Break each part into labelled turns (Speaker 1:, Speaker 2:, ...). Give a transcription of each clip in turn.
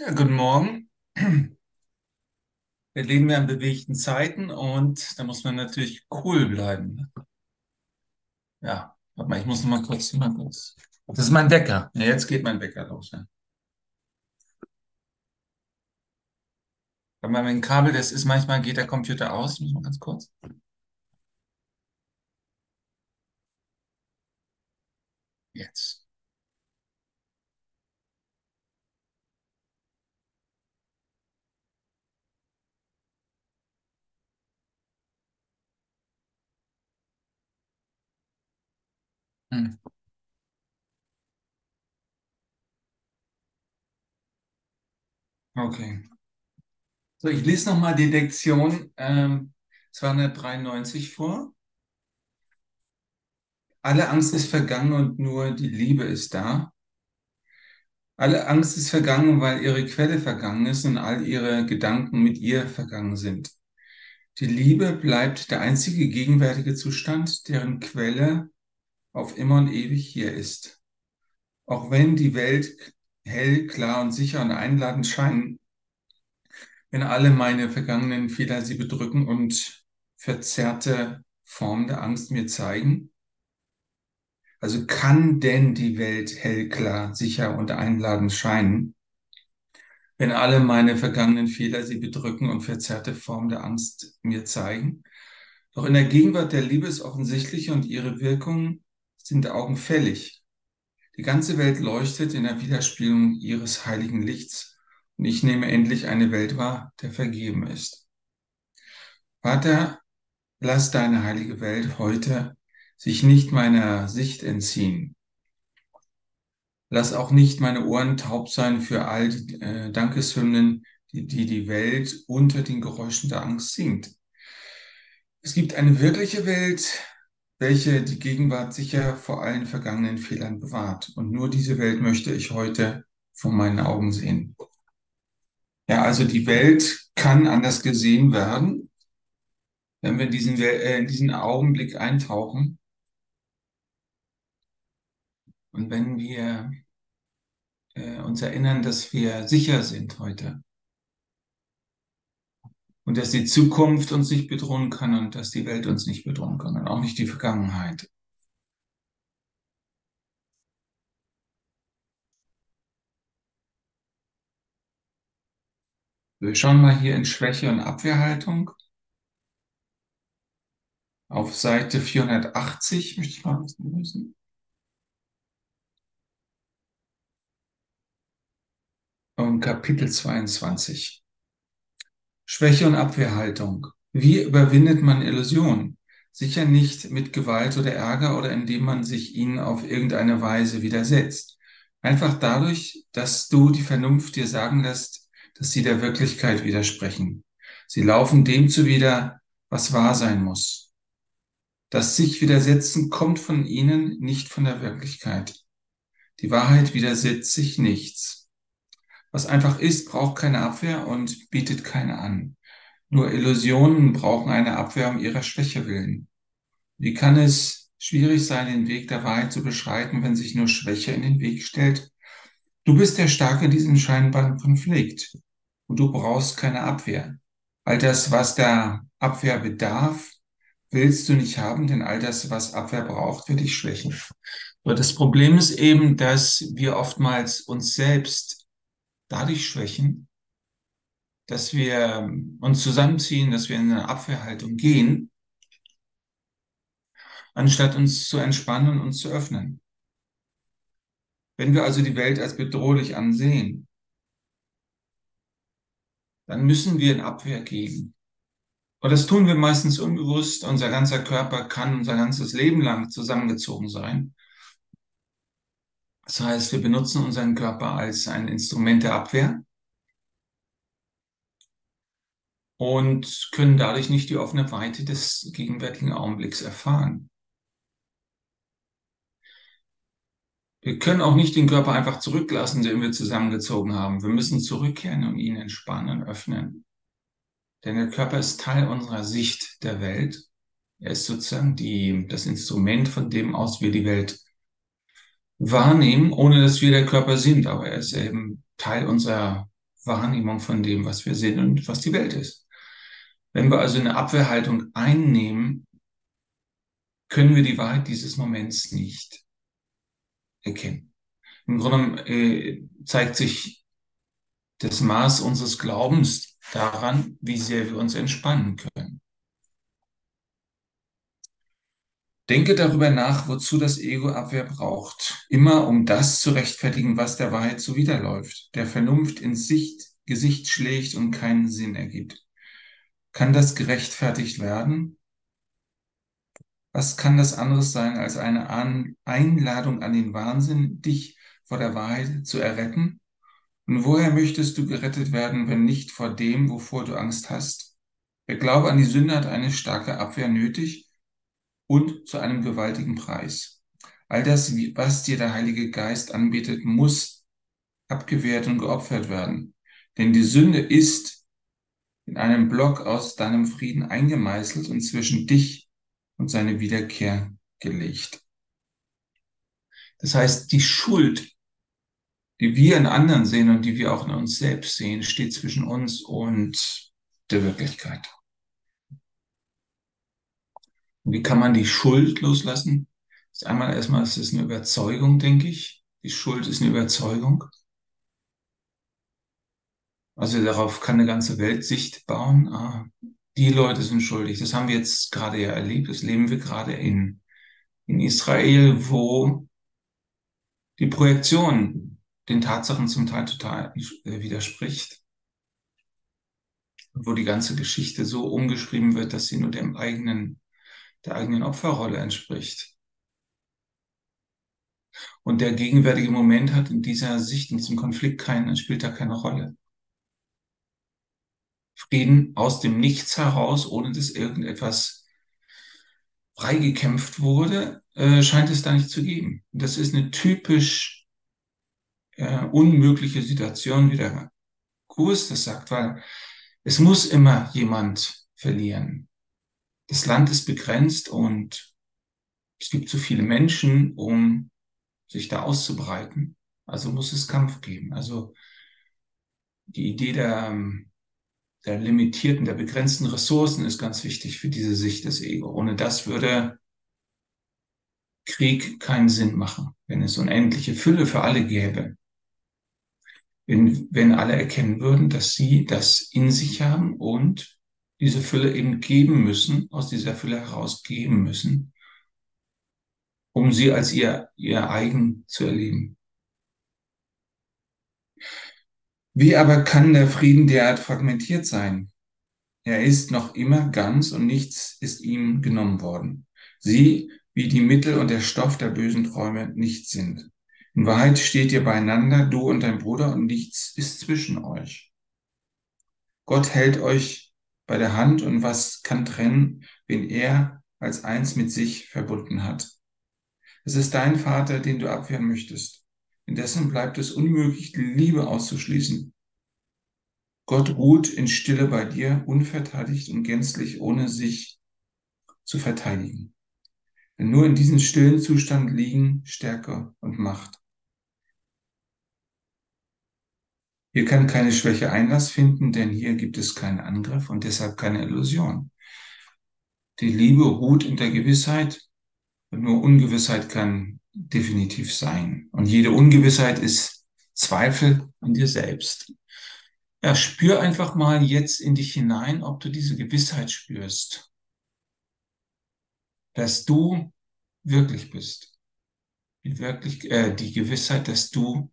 Speaker 1: Ja, guten Morgen. Wir leben ja in bewegten Zeiten und da muss man natürlich cool bleiben. Ja, warte mal, ich muss noch mal kurz, mal kurz. Das ist mein Wecker. Ja, jetzt geht mein Wecker los. Ja. Weil mein Kabel, das ist manchmal geht der Computer aus, muss man ganz kurz. Jetzt. Hm. Okay. So, ich lese noch mal die Lektion ähm, 293 vor. Alle Angst ist vergangen und nur die Liebe ist da. Alle Angst ist vergangen, weil ihre Quelle vergangen ist und all ihre Gedanken mit ihr vergangen sind. Die Liebe bleibt der einzige gegenwärtige Zustand, deren Quelle auf immer und ewig hier ist. Auch wenn die Welt hell, klar und sicher und einladend scheinen, wenn alle meine vergangenen Fehler sie bedrücken und verzerrte Formen der Angst mir zeigen, also kann denn die Welt hell, klar, sicher und einladend scheinen, wenn alle meine vergangenen Fehler sie bedrücken und verzerrte Formen der Angst mir zeigen? Doch in der Gegenwart der Liebe ist offensichtlich und ihre Wirkungen sind augenfällig. Die ganze Welt leuchtet in der Widerspiegelung ihres heiligen Lichts und ich nehme endlich eine Welt wahr, der vergeben ist. Vater, lass deine heilige Welt heute sich nicht meiner Sicht entziehen. Lass auch nicht meine Ohren taub sein für all die äh, Dankeshymnen, die, die die Welt unter den Geräuschen der Angst singt. Es gibt eine wirkliche Welt, welche die Gegenwart sicher vor allen vergangenen Fehlern bewahrt. Und nur diese Welt möchte ich heute vor meinen Augen sehen. Ja, also die Welt kann anders gesehen werden, wenn wir in diesen, äh, in diesen Augenblick eintauchen und wenn wir äh, uns erinnern, dass wir sicher sind heute und dass die Zukunft uns nicht bedrohen kann und dass die Welt uns nicht bedrohen kann und auch nicht die Vergangenheit. Wir schauen mal hier in Schwäche und Abwehrhaltung. Auf Seite 480 möchte ich mal was lösen. und Kapitel 22. Schwäche und Abwehrhaltung. Wie überwindet man Illusionen? Sicher nicht mit Gewalt oder Ärger oder indem man sich ihnen auf irgendeine Weise widersetzt. Einfach dadurch, dass du die Vernunft dir sagen lässt, dass sie der Wirklichkeit widersprechen. Sie laufen dem zuwider, was wahr sein muss. Das sich widersetzen kommt von ihnen, nicht von der Wirklichkeit. Die Wahrheit widersetzt sich nichts. Was einfach ist, braucht keine Abwehr und bietet keine an. Nur Illusionen brauchen eine Abwehr um ihrer Schwäche willen. Wie kann es schwierig sein, den Weg der Wahrheit zu beschreiten, wenn sich nur Schwäche in den Weg stellt? Du bist der Starke in diesem scheinbaren Konflikt und du brauchst keine Abwehr. All das, was der Abwehr bedarf, willst du nicht haben, denn all das, was Abwehr braucht, wird dich schwächen. Aber das Problem ist eben, dass wir oftmals uns selbst dadurch schwächen, dass wir uns zusammenziehen, dass wir in eine Abwehrhaltung gehen, anstatt uns zu entspannen und uns zu öffnen. Wenn wir also die Welt als bedrohlich ansehen, dann müssen wir in Abwehr gehen. Und das tun wir meistens unbewusst. Unser ganzer Körper kann unser ganzes Leben lang zusammengezogen sein. Das heißt, wir benutzen unseren Körper als ein Instrument der Abwehr und können dadurch nicht die offene Weite des gegenwärtigen Augenblicks erfahren. Wir können auch nicht den Körper einfach zurücklassen, den wir zusammengezogen haben. Wir müssen zurückkehren und ihn entspannen, öffnen. Denn der Körper ist Teil unserer Sicht der Welt. Er ist sozusagen die, das Instrument, von dem aus wir die Welt wahrnehmen, ohne dass wir der Körper sind. Aber er ist eben Teil unserer Wahrnehmung von dem, was wir sehen und was die Welt ist. Wenn wir also eine Abwehrhaltung einnehmen, können wir die Wahrheit dieses Moments nicht erkennen. Im Grunde äh, zeigt sich das Maß unseres Glaubens daran, wie sehr wir uns entspannen können. Denke darüber nach, wozu das Ego Abwehr braucht. Immer um das zu rechtfertigen, was der Wahrheit zuwiderläuft, der Vernunft ins Sicht, Gesicht schlägt und keinen Sinn ergibt. Kann das gerechtfertigt werden? Was kann das anderes sein als eine Einladung an den Wahnsinn, dich vor der Wahrheit zu erretten? Und woher möchtest du gerettet werden, wenn nicht vor dem, wovor du Angst hast? Der Glaube an die Sünde hat eine starke Abwehr nötig und zu einem gewaltigen Preis. All das, was dir der Heilige Geist anbietet, muss abgewehrt und geopfert werden. Denn die Sünde ist in einem Block aus deinem Frieden eingemeißelt und zwischen dich und seine Wiederkehr gelegt. Das heißt, die Schuld, die wir in anderen sehen und die wir auch in uns selbst sehen, steht zwischen uns und der Wirklichkeit. Wie kann man die Schuld loslassen? Das ist einmal erstmal, es ist eine Überzeugung, denke ich. Die Schuld ist eine Überzeugung. Also darauf kann eine ganze Weltsicht bauen. Ah, die Leute sind schuldig. Das haben wir jetzt gerade ja erlebt. Das leben wir gerade in, in Israel, wo die Projektion den Tatsachen zum Teil total äh, widerspricht. Wo die ganze Geschichte so umgeschrieben wird, dass sie nur dem eigenen der eigenen Opferrolle entspricht. Und der gegenwärtige Moment hat in dieser Sicht, in diesem Konflikt keinen, spielt da keine Rolle. Frieden aus dem Nichts heraus, ohne dass irgendetwas freigekämpft wurde, äh, scheint es da nicht zu geben. Das ist eine typisch äh, unmögliche Situation, wie der Kurs das sagt, weil es muss immer jemand verlieren das Land ist begrenzt und es gibt zu viele Menschen, um sich da auszubreiten. Also muss es Kampf geben. Also die Idee der, der limitierten, der begrenzten Ressourcen ist ganz wichtig für diese Sicht des Ego. Ohne das würde Krieg keinen Sinn machen, wenn es unendliche Fülle für alle gäbe. Wenn, wenn alle erkennen würden, dass sie das in sich haben und diese Fülle eben geben müssen, aus dieser Fülle heraus geben müssen, um sie als ihr, ihr eigen zu erleben. Wie aber kann der Frieden derart fragmentiert sein? Er ist noch immer ganz und nichts ist ihm genommen worden. Sie, wie die Mittel und der Stoff der bösen Träume nicht sind. In Wahrheit steht ihr beieinander, du und dein Bruder, und nichts ist zwischen euch. Gott hält euch bei der Hand und was kann trennen, wen er als eins mit sich verbunden hat. Es ist dein Vater, den du abwehren möchtest. Indessen bleibt es unmöglich, die Liebe auszuschließen. Gott ruht in Stille bei dir, unverteidigt und gänzlich, ohne sich zu verteidigen. Denn nur in diesem stillen Zustand liegen Stärke und Macht. Hier kann keine Schwäche Einlass finden, denn hier gibt es keinen Angriff und deshalb keine Illusion. Die Liebe ruht in der Gewissheit und nur Ungewissheit kann definitiv sein. Und jede Ungewissheit ist Zweifel an dir selbst. Ja, spür einfach mal jetzt in dich hinein, ob du diese Gewissheit spürst, dass du wirklich bist. Die, wirklich, äh, die Gewissheit, dass du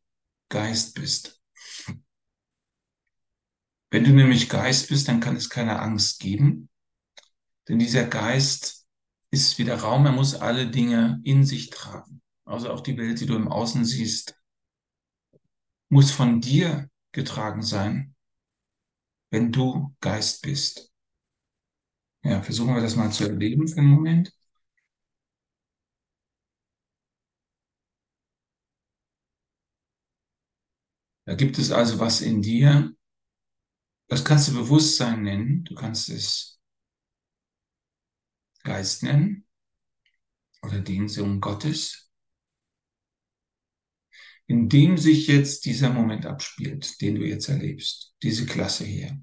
Speaker 1: Geist bist. Wenn du nämlich Geist bist, dann kann es keine Angst geben, denn dieser Geist ist wie der Raum, er muss alle Dinge in sich tragen. Also auch die Welt, die du im Außen siehst, muss von dir getragen sein, wenn du Geist bist. Ja, versuchen wir das mal zu erleben für einen Moment. Da gibt es also was in dir, das kannst du Bewusstsein nennen, du kannst es Geist nennen oder den Sohn Gottes. in dem sich jetzt dieser Moment abspielt, den du jetzt erlebst, diese Klasse hier.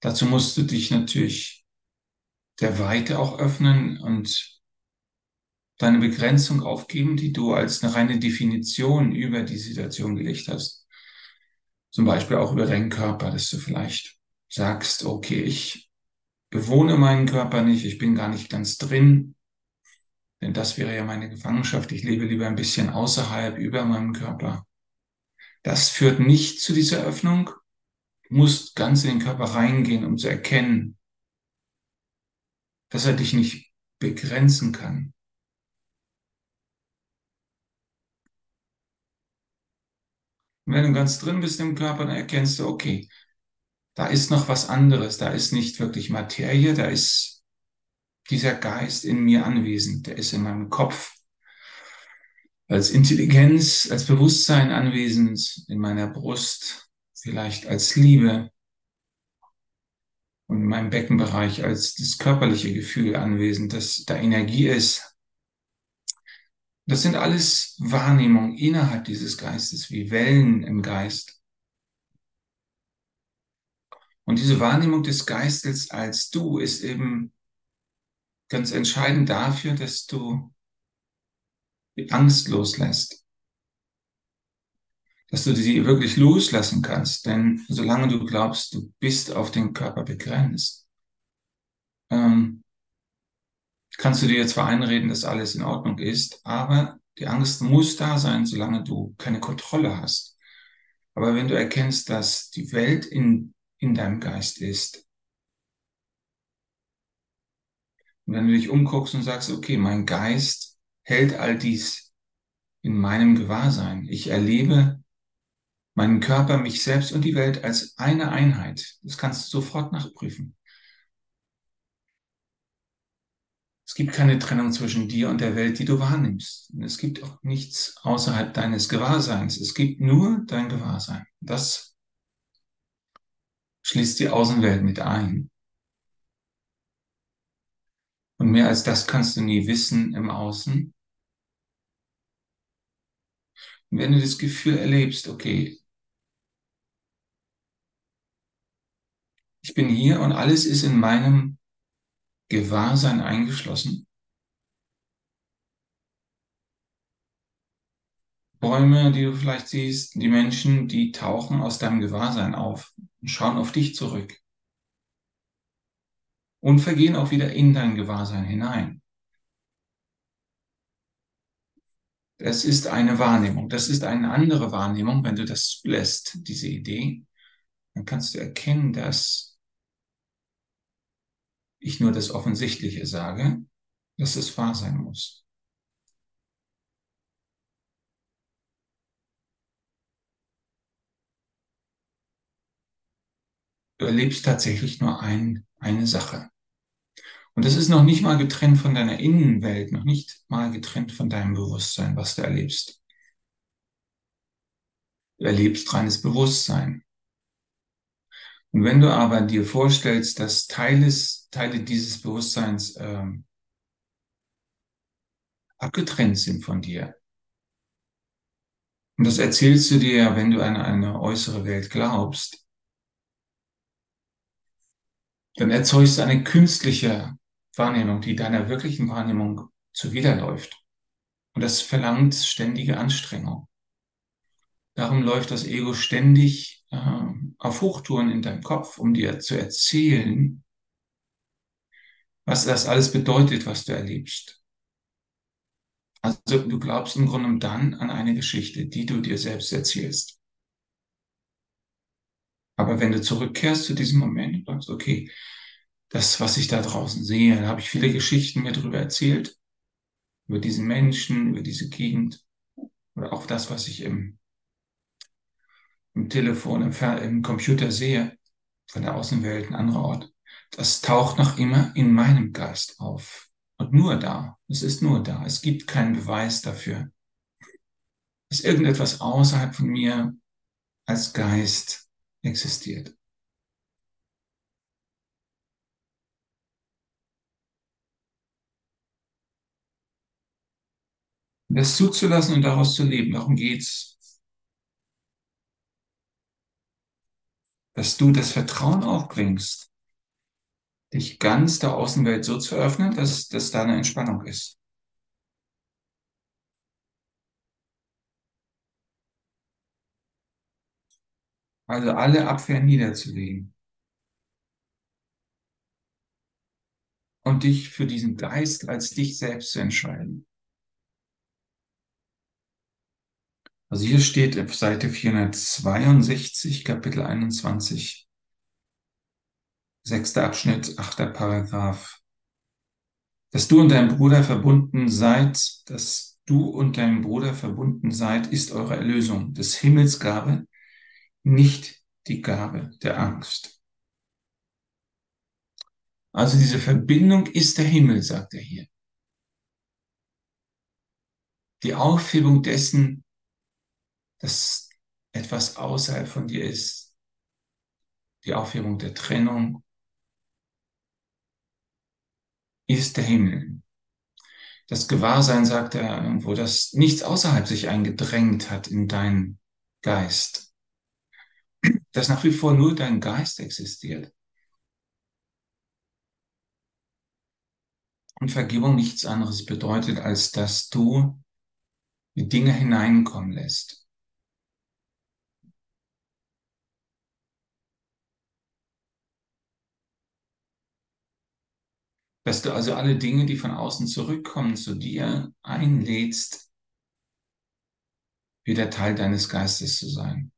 Speaker 1: Dazu musst du dich natürlich der Weite auch öffnen und deine Begrenzung aufgeben, die du als eine reine Definition über die Situation gelegt hast. Zum Beispiel auch über deinen Körper, dass du vielleicht sagst, okay, ich bewohne meinen Körper nicht, ich bin gar nicht ganz drin, denn das wäre ja meine Gefangenschaft. Ich lebe lieber ein bisschen außerhalb, über meinem Körper. Das führt nicht zu dieser Öffnung. Du musst ganz in den Körper reingehen, um zu erkennen, dass er dich nicht begrenzen kann. Und wenn du ganz drin bist im Körper, dann erkennst du, okay, da ist noch was anderes, da ist nicht wirklich Materie, da ist dieser Geist in mir anwesend, der ist in meinem Kopf als Intelligenz, als Bewusstsein anwesend, in meiner Brust, vielleicht als Liebe und in meinem Beckenbereich als das körperliche Gefühl anwesend, dass da Energie ist. Das sind alles Wahrnehmungen innerhalb dieses Geistes, wie Wellen im Geist. Und diese Wahrnehmung des Geistes als du ist eben ganz entscheidend dafür, dass du die Angst loslässt. Dass du sie wirklich loslassen kannst. Denn solange du glaubst, du bist auf den Körper begrenzt, ähm, kannst du dir zwar einreden, dass alles in Ordnung ist, aber die Angst muss da sein, solange du keine Kontrolle hast. Aber wenn du erkennst, dass die Welt in, in deinem Geist ist, und wenn du dich umguckst und sagst, okay, mein Geist hält all dies in meinem Gewahrsein. Ich erlebe meinen Körper, mich selbst und die Welt als eine Einheit. Das kannst du sofort nachprüfen. Es gibt keine Trennung zwischen dir und der Welt, die du wahrnimmst. Es gibt auch nichts außerhalb deines Gewahrseins. Es gibt nur dein Gewahrsein. Das schließt die Außenwelt mit ein. Und mehr als das kannst du nie wissen im Außen. Und wenn du das Gefühl erlebst, okay, ich bin hier und alles ist in meinem Gewahrsein eingeschlossen. Bäume, die du vielleicht siehst, die Menschen, die tauchen aus deinem Gewahrsein auf und schauen auf dich zurück und vergehen auch wieder in dein Gewahrsein hinein. Das ist eine Wahrnehmung. Das ist eine andere Wahrnehmung, wenn du das lässt, diese Idee. Dann kannst du erkennen, dass ich nur das Offensichtliche sage, dass es wahr sein muss. Du erlebst tatsächlich nur ein, eine Sache. Und das ist noch nicht mal getrennt von deiner Innenwelt, noch nicht mal getrennt von deinem Bewusstsein, was du erlebst. Du erlebst reines Bewusstsein. Und wenn du aber dir vorstellst, dass Teiles, Teile dieses Bewusstseins ähm, abgetrennt sind von dir, und das erzählst du dir wenn du an eine äußere Welt glaubst, dann erzeugst du eine künstliche Wahrnehmung, die deiner wirklichen Wahrnehmung zuwiderläuft. Und das verlangt ständige Anstrengung. Darum läuft das Ego ständig äh, auf Hochtouren in deinem Kopf, um dir zu erzählen, was das alles bedeutet, was du erlebst. Also du glaubst im Grunde dann an eine Geschichte, die du dir selbst erzählst. Aber wenn du zurückkehrst zu diesem Moment und sagst, okay, das, was ich da draußen sehe, da habe ich viele Geschichten mir darüber erzählt, über diesen Menschen, über diese Gegend oder auch das, was ich im im Telefon, im, im Computer sehe, von der Außenwelt, ein anderer Ort, das taucht noch immer in meinem Geist auf. Und nur da. Es ist nur da. Es gibt keinen Beweis dafür, dass irgendetwas außerhalb von mir als Geist existiert. das zuzulassen und daraus zu leben. Darum geht's. Dass du das Vertrauen aufbringst, dich ganz der Außenwelt so zu öffnen, dass, dass da eine Entspannung ist. Also alle Abwehr niederzulegen. Und dich für diesen Geist als dich selbst zu entscheiden. Also hier steht auf Seite 462, Kapitel 21, sechster Abschnitt, achter Paragraph. Dass du und dein Bruder verbunden seid, dass du und dein Bruder verbunden seid, ist eure Erlösung, des Himmels Gabe, nicht die Gabe der Angst. Also diese Verbindung ist der Himmel, sagt er hier. Die Aufhebung dessen, dass etwas außerhalb von dir ist. Die Aufhebung der Trennung ist der Himmel. Das Gewahrsein, sagt er irgendwo, dass nichts außerhalb sich eingedrängt hat in deinen Geist dass nach wie vor nur dein Geist existiert. Und Vergebung nichts anderes bedeutet, als dass du die Dinge hineinkommen lässt. Dass du also alle Dinge, die von außen zurückkommen, zu dir einlädst, wieder Teil deines Geistes zu sein.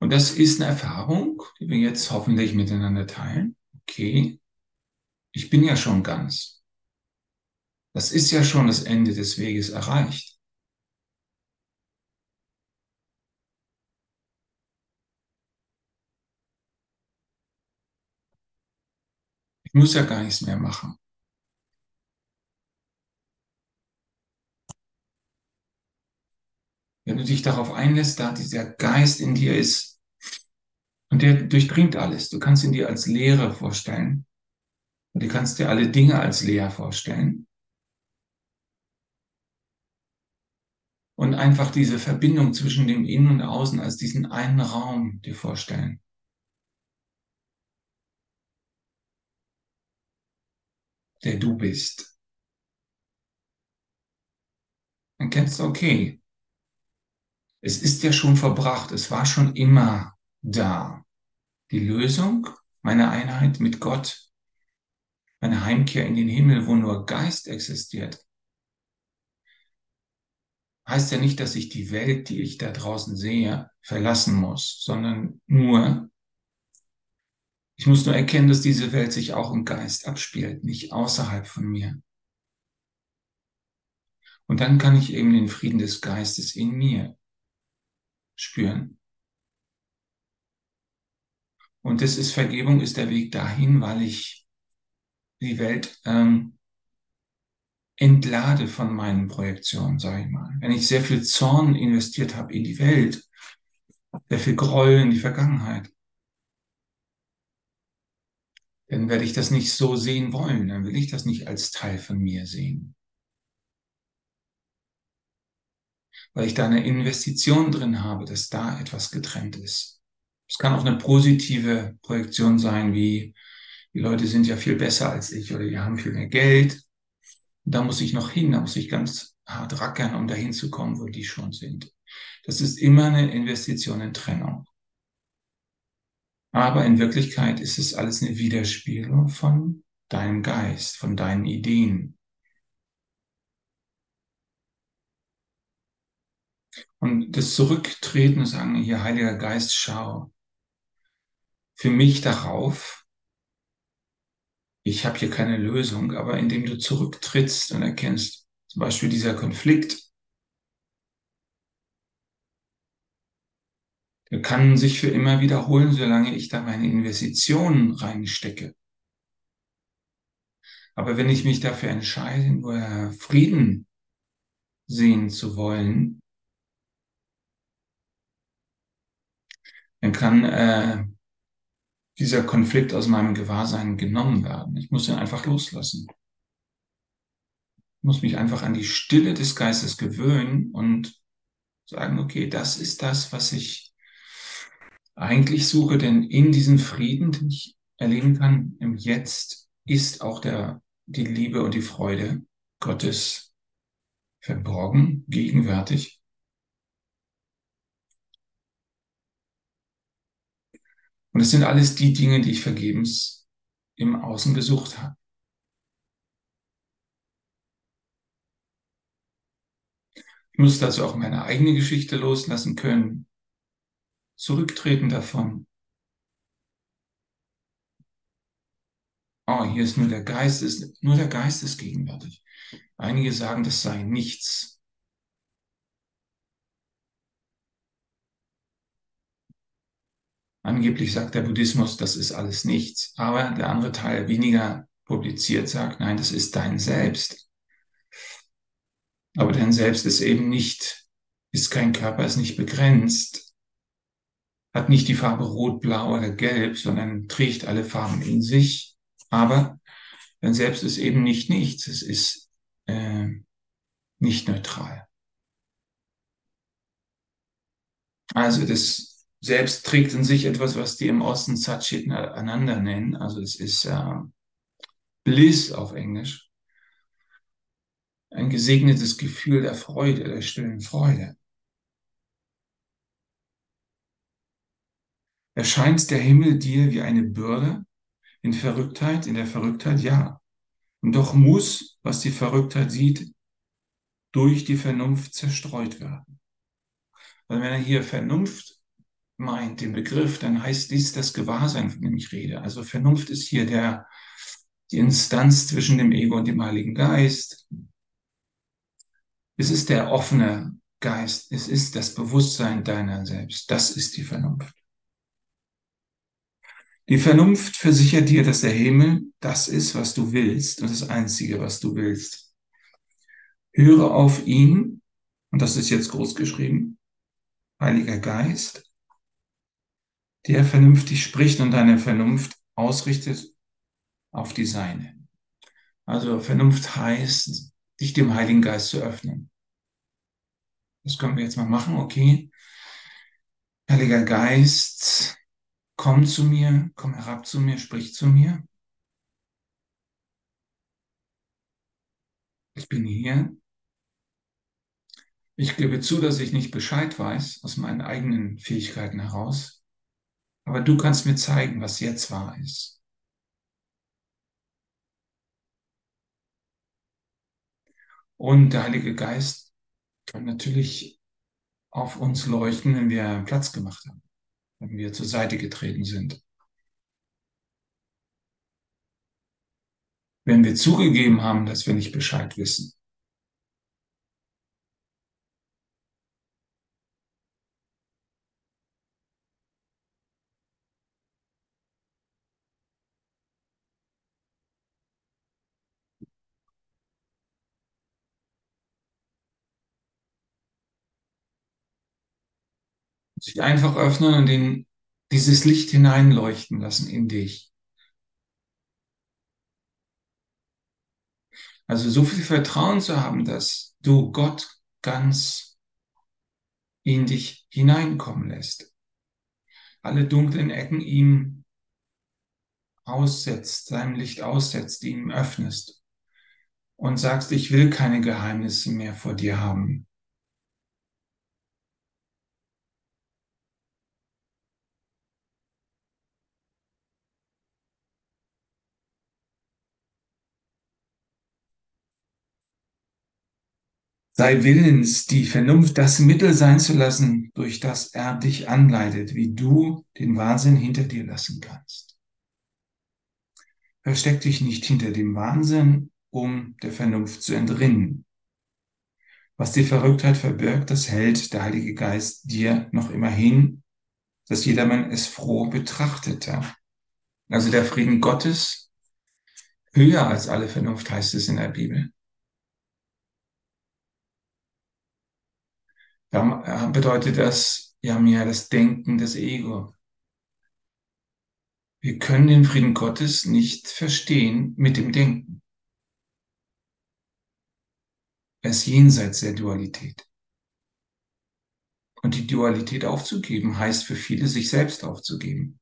Speaker 1: Und das ist eine Erfahrung, die wir jetzt hoffentlich miteinander teilen. Okay, ich bin ja schon ganz. Das ist ja schon das Ende des Weges erreicht. Ich muss ja gar nichts mehr machen. Wenn du dich darauf einlässt, da dieser Geist in dir ist, und der durchdringt alles. Du kannst ihn dir als Lehre vorstellen. Und du kannst dir alle Dinge als leer vorstellen. Und einfach diese Verbindung zwischen dem Innen und Außen als diesen einen Raum dir vorstellen. Der du bist. Dann kennst du, okay, es ist ja schon verbracht, es war schon immer da. Die Lösung, meine Einheit mit Gott, meine Heimkehr in den Himmel, wo nur Geist existiert, heißt ja nicht, dass ich die Welt, die ich da draußen sehe, verlassen muss, sondern nur, ich muss nur erkennen, dass diese Welt sich auch im Geist abspielt, nicht außerhalb von mir. Und dann kann ich eben den Frieden des Geistes in mir spüren. Und das ist Vergebung, ist der Weg dahin, weil ich die Welt ähm, entlade von meinen Projektionen, sage ich mal. Wenn ich sehr viel Zorn investiert habe in die Welt, sehr viel Groll in die Vergangenheit, dann werde ich das nicht so sehen wollen. Dann will ich das nicht als Teil von mir sehen. Weil ich da eine Investition drin habe, dass da etwas getrennt ist. Es kann auch eine positive Projektion sein, wie die Leute sind ja viel besser als ich oder die haben viel mehr Geld. Da muss ich noch hin, da muss ich ganz hart rackern, um dahin zu kommen, wo die schon sind. Das ist immer eine Investition in Trennung. Aber in Wirklichkeit ist es alles eine Widerspiegelung von deinem Geist, von deinen Ideen. Und das Zurücktreten und sagen, hier Heiliger Geist, schau, für mich darauf, ich habe hier keine Lösung, aber indem du zurücktrittst und erkennst, zum Beispiel dieser Konflikt, der kann sich für immer wiederholen, solange ich da meine Investitionen reinstecke. Aber wenn ich mich dafür entscheide, nur Frieden sehen zu wollen, dann kann äh, dieser Konflikt aus meinem Gewahrsein genommen werden. Ich muss ihn einfach loslassen. Ich muss mich einfach an die Stille des Geistes gewöhnen und sagen, okay, das ist das, was ich eigentlich suche, denn in diesem Frieden, den ich erleben kann im Jetzt, ist auch der, die Liebe und die Freude Gottes verborgen, gegenwärtig. Und es sind alles die Dinge, die ich vergebens im Außen gesucht habe. Ich muss also auch meine eigene Geschichte loslassen können, zurücktreten davon. Oh, hier ist nur der Geist, ist, nur der Geist ist gegenwärtig. Einige sagen, das sei nichts. Angeblich sagt der Buddhismus, das ist alles nichts. Aber der andere Teil, weniger publiziert, sagt, nein, das ist dein Selbst. Aber dein Selbst ist eben nicht, ist kein Körper, ist nicht begrenzt, hat nicht die Farbe rot, blau oder gelb, sondern trägt alle Farben in sich. Aber dein Selbst ist eben nicht nichts, es ist äh, nicht neutral. Also das selbst trägt in sich etwas, was die im Osten Satchit Ananda nennen. Also es ist äh, Bliss auf Englisch. Ein gesegnetes Gefühl der Freude, der stillen Freude. Erscheint der Himmel dir wie eine Bürde? In Verrücktheit, in der Verrücktheit, ja. Und doch muss, was die Verrücktheit sieht, durch die Vernunft zerstreut werden. Weil wenn er hier Vernunft meint, den Begriff, dann heißt dies das Gewahrsein, von dem ich rede. Also Vernunft ist hier der, die Instanz zwischen dem Ego und dem Heiligen Geist. Es ist der offene Geist. Es ist das Bewusstsein deiner selbst. Das ist die Vernunft. Die Vernunft versichert dir, dass der Himmel das ist, was du willst und das Einzige, was du willst. Höre auf ihn, und das ist jetzt groß geschrieben, Heiliger Geist, der vernünftig spricht und deine Vernunft ausrichtet auf die seine. Also Vernunft heißt, dich dem Heiligen Geist zu öffnen. Das können wir jetzt mal machen, okay? Heiliger Geist, komm zu mir, komm herab zu mir, sprich zu mir. Ich bin hier. Ich gebe zu, dass ich nicht Bescheid weiß aus meinen eigenen Fähigkeiten heraus. Aber du kannst mir zeigen, was jetzt wahr ist. Und der Heilige Geist kann natürlich auf uns leuchten, wenn wir Platz gemacht haben, wenn wir zur Seite getreten sind. Wenn wir zugegeben haben, dass wir nicht Bescheid wissen. Sich einfach öffnen und in dieses Licht hineinleuchten lassen in dich. Also so viel Vertrauen zu haben, dass du Gott ganz in dich hineinkommen lässt. Alle dunklen Ecken ihm aussetzt, seinem Licht aussetzt, ihm öffnest und sagst, ich will keine Geheimnisse mehr vor dir haben. Sei willens, die Vernunft das Mittel sein zu lassen, durch das er dich anleitet, wie du den Wahnsinn hinter dir lassen kannst. Versteck dich nicht hinter dem Wahnsinn, um der Vernunft zu entrinnen. Was die Verrücktheit verbirgt, das hält der Heilige Geist dir noch immer hin, dass jedermann es froh betrachtete. Also der Frieden Gottes, höher als alle Vernunft heißt es in der Bibel. Dann bedeutet das ja mehr das Denken des Ego, Wir können den Frieden Gottes nicht verstehen mit dem Denken. Er ist jenseits der Dualität. Und die Dualität aufzugeben heißt für viele, sich selbst aufzugeben.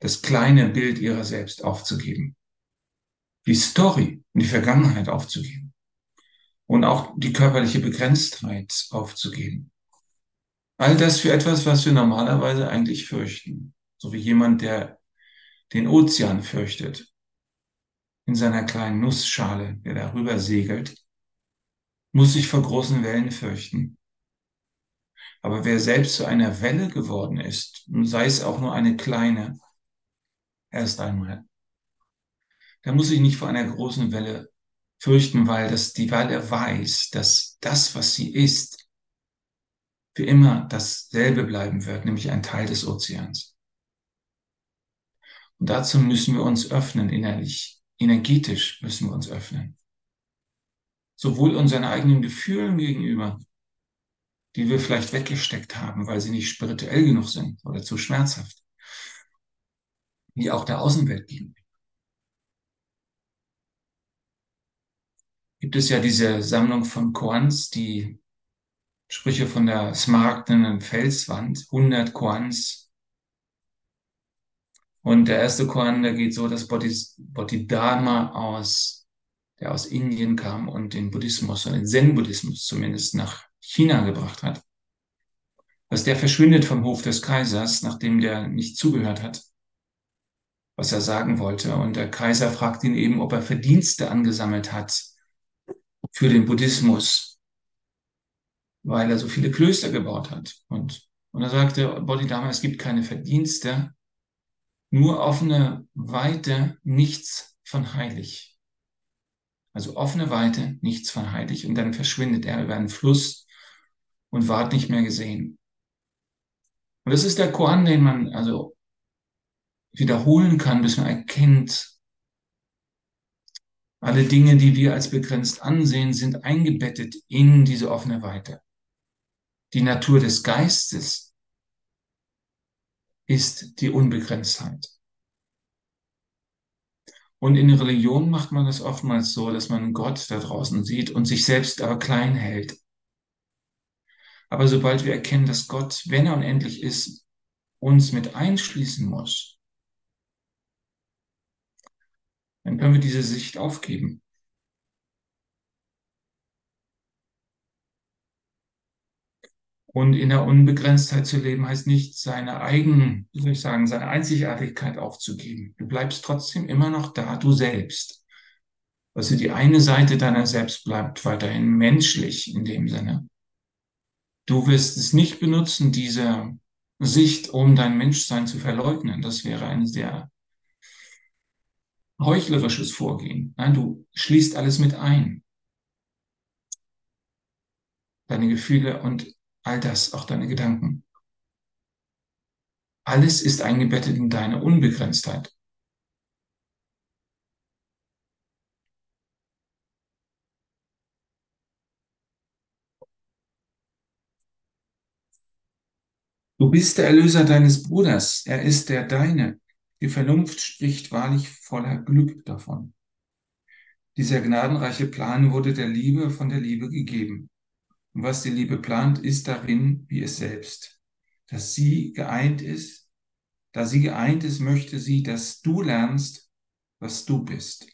Speaker 1: Das kleine Bild ihrer selbst aufzugeben. Die Story und die Vergangenheit aufzugeben. Und auch die körperliche Begrenztheit aufzugeben. All das für etwas, was wir normalerweise eigentlich fürchten. So wie jemand, der den Ozean fürchtet. In seiner kleinen Nussschale, der darüber segelt, muss sich vor großen Wellen fürchten. Aber wer selbst zu einer Welle geworden ist, sei es auch nur eine kleine, erst einmal, der muss sich nicht vor einer großen Welle fürchten, weil, das, die, weil er weiß, dass das, was sie ist, für immer dasselbe bleiben wird, nämlich ein Teil des Ozeans. Und dazu müssen wir uns öffnen innerlich, energetisch müssen wir uns öffnen. Sowohl unseren eigenen Gefühlen gegenüber, die wir vielleicht weggesteckt haben, weil sie nicht spirituell genug sind oder zu schmerzhaft, wie auch der Außenwelt gegenüber. Gibt es ja diese Sammlung von Koans, die Sprüche von der smaragdenen Felswand, 100 Koans. Und der erste Koan, der geht so, dass Bodhidharma aus, der aus Indien kam und den Buddhismus und den Zen-Buddhismus zumindest nach China gebracht hat. Dass der verschwindet vom Hof des Kaisers, nachdem der nicht zugehört hat, was er sagen wollte. Und der Kaiser fragt ihn eben, ob er Verdienste angesammelt hat für den Buddhismus, weil er so viele Klöster gebaut hat. Und, und er sagte Bodhidharma, es gibt keine Verdienste, nur offene Weite, nichts von heilig. Also offene Weite, nichts von heilig. Und dann verschwindet er über einen Fluss und ward nicht mehr gesehen. Und das ist der Koan, den man also wiederholen kann, bis man erkennt, alle Dinge, die wir als begrenzt ansehen, sind eingebettet in diese offene Weite. Die Natur des Geistes ist die Unbegrenztheit. Und in Religion macht man das oftmals so, dass man Gott da draußen sieht und sich selbst aber klein hält. Aber sobald wir erkennen, dass Gott, wenn er unendlich ist, uns mit einschließen muss, dann können wir diese Sicht aufgeben. Und in der Unbegrenztheit zu leben heißt nicht, seine eigenen, wie soll ich sagen, seine Einzigartigkeit aufzugeben. Du bleibst trotzdem immer noch da, du selbst. Also die eine Seite deiner selbst bleibt weiterhin menschlich in dem Sinne. Du wirst es nicht benutzen, diese Sicht, um dein Menschsein zu verleugnen. Das wäre ein sehr heuchlerisches Vorgehen. Nein, du schließt alles mit ein. Deine Gefühle und all das, auch deine Gedanken. Alles ist eingebettet in deine Unbegrenztheit. Du bist der Erlöser deines Bruders, er ist der deine. Die Vernunft spricht wahrlich voller Glück davon. Dieser gnadenreiche Plan wurde der Liebe von der Liebe gegeben. Und was die Liebe plant, ist darin wie es selbst. Dass sie geeint ist, da sie geeint ist, möchte sie, dass du lernst, was du bist.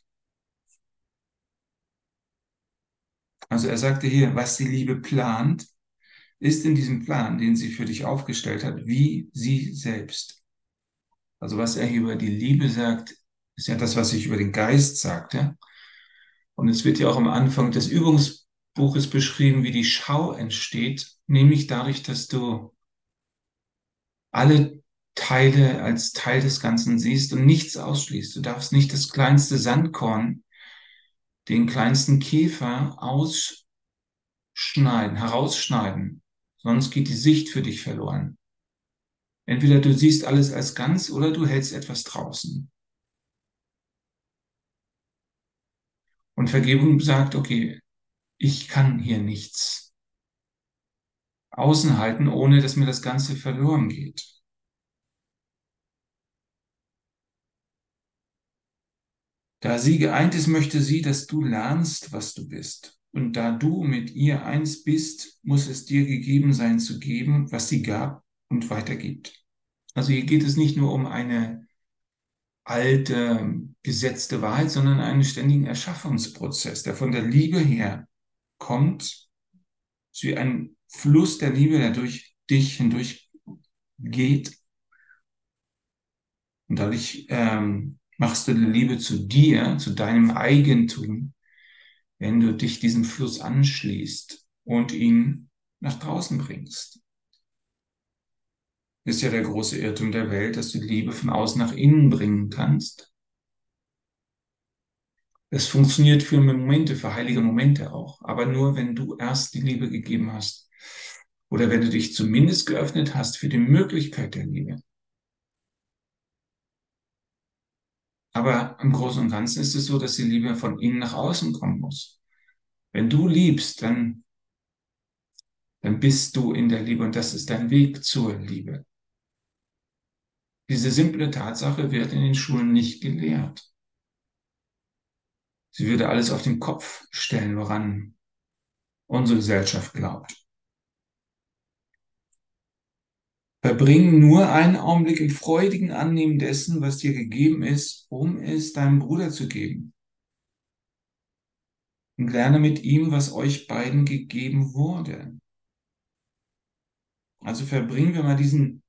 Speaker 1: Also er sagte hier, was die Liebe plant, ist in diesem Plan, den sie für dich aufgestellt hat, wie sie selbst. Also was er hier über die Liebe sagt, ist ja das, was ich über den Geist sagte. Und es wird ja auch am Anfang des Übungsbuches beschrieben, wie die Schau entsteht, nämlich dadurch, dass du alle Teile als Teil des Ganzen siehst und nichts ausschließt. Du darfst nicht das kleinste Sandkorn, den kleinsten Käfer ausschneiden, herausschneiden sonst geht die Sicht für dich verloren. Entweder du siehst alles als ganz oder du hältst etwas draußen. Und Vergebung sagt, okay, ich kann hier nichts außen halten, ohne dass mir das Ganze verloren geht. Da sie geeint ist, möchte sie, dass du lernst, was du bist. Und da du mit ihr eins bist, muss es dir gegeben sein zu geben, was sie gab, und weitergibt. Also hier geht es nicht nur um eine alte, gesetzte Wahrheit, sondern einen ständigen Erschaffungsprozess, der von der Liebe her kommt, wie ein Fluss der Liebe, der durch dich hindurch geht. Und dadurch ähm, machst du die Liebe zu dir, zu deinem Eigentum, wenn du dich diesem Fluss anschließt und ihn nach draußen bringst. Ist ja der große Irrtum der Welt, dass du Liebe von außen nach innen bringen kannst. Es funktioniert für Momente, für heilige Momente auch, aber nur, wenn du erst die Liebe gegeben hast oder wenn du dich zumindest geöffnet hast für die Möglichkeit der Liebe. Aber im Großen und Ganzen ist es so, dass die Liebe von innen nach außen kommen muss. Wenn du liebst, dann, dann bist du in der Liebe und das ist dein Weg zur Liebe. Diese simple Tatsache wird in den Schulen nicht gelehrt. Sie würde alles auf den Kopf stellen, woran unsere Gesellschaft glaubt. Verbring nur einen Augenblick im freudigen Annehmen dessen, was dir gegeben ist, um es deinem Bruder zu geben. Und lerne mit ihm, was euch beiden gegeben wurde. Also verbringen wir mal diesen,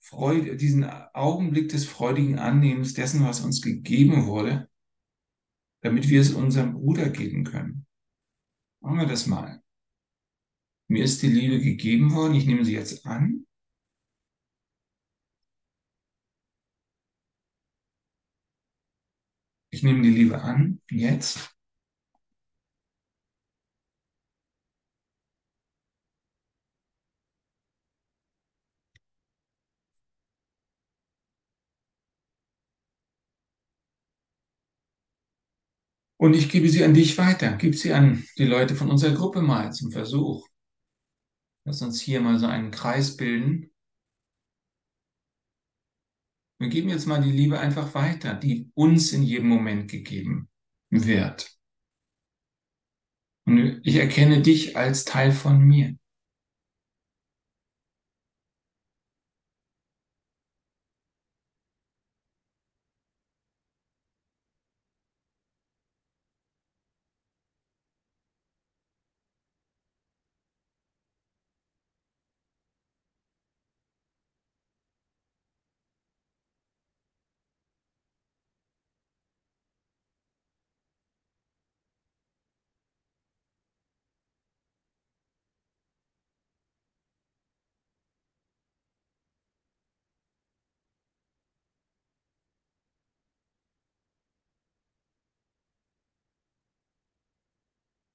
Speaker 1: Freude, diesen Augenblick des freudigen Annehmens dessen, was uns gegeben wurde, damit wir es unserem Bruder geben können. Machen wir das mal. Mir ist die Liebe gegeben worden, ich nehme sie jetzt an Ich nehme die Liebe an, jetzt. Und ich gebe sie an dich weiter. Gib sie an die Leute von unserer Gruppe mal zum Versuch. Lass uns hier mal so einen Kreis bilden. Wir geben jetzt mal die Liebe einfach weiter, die uns in jedem Moment gegeben wird. Und ich erkenne dich als Teil von mir.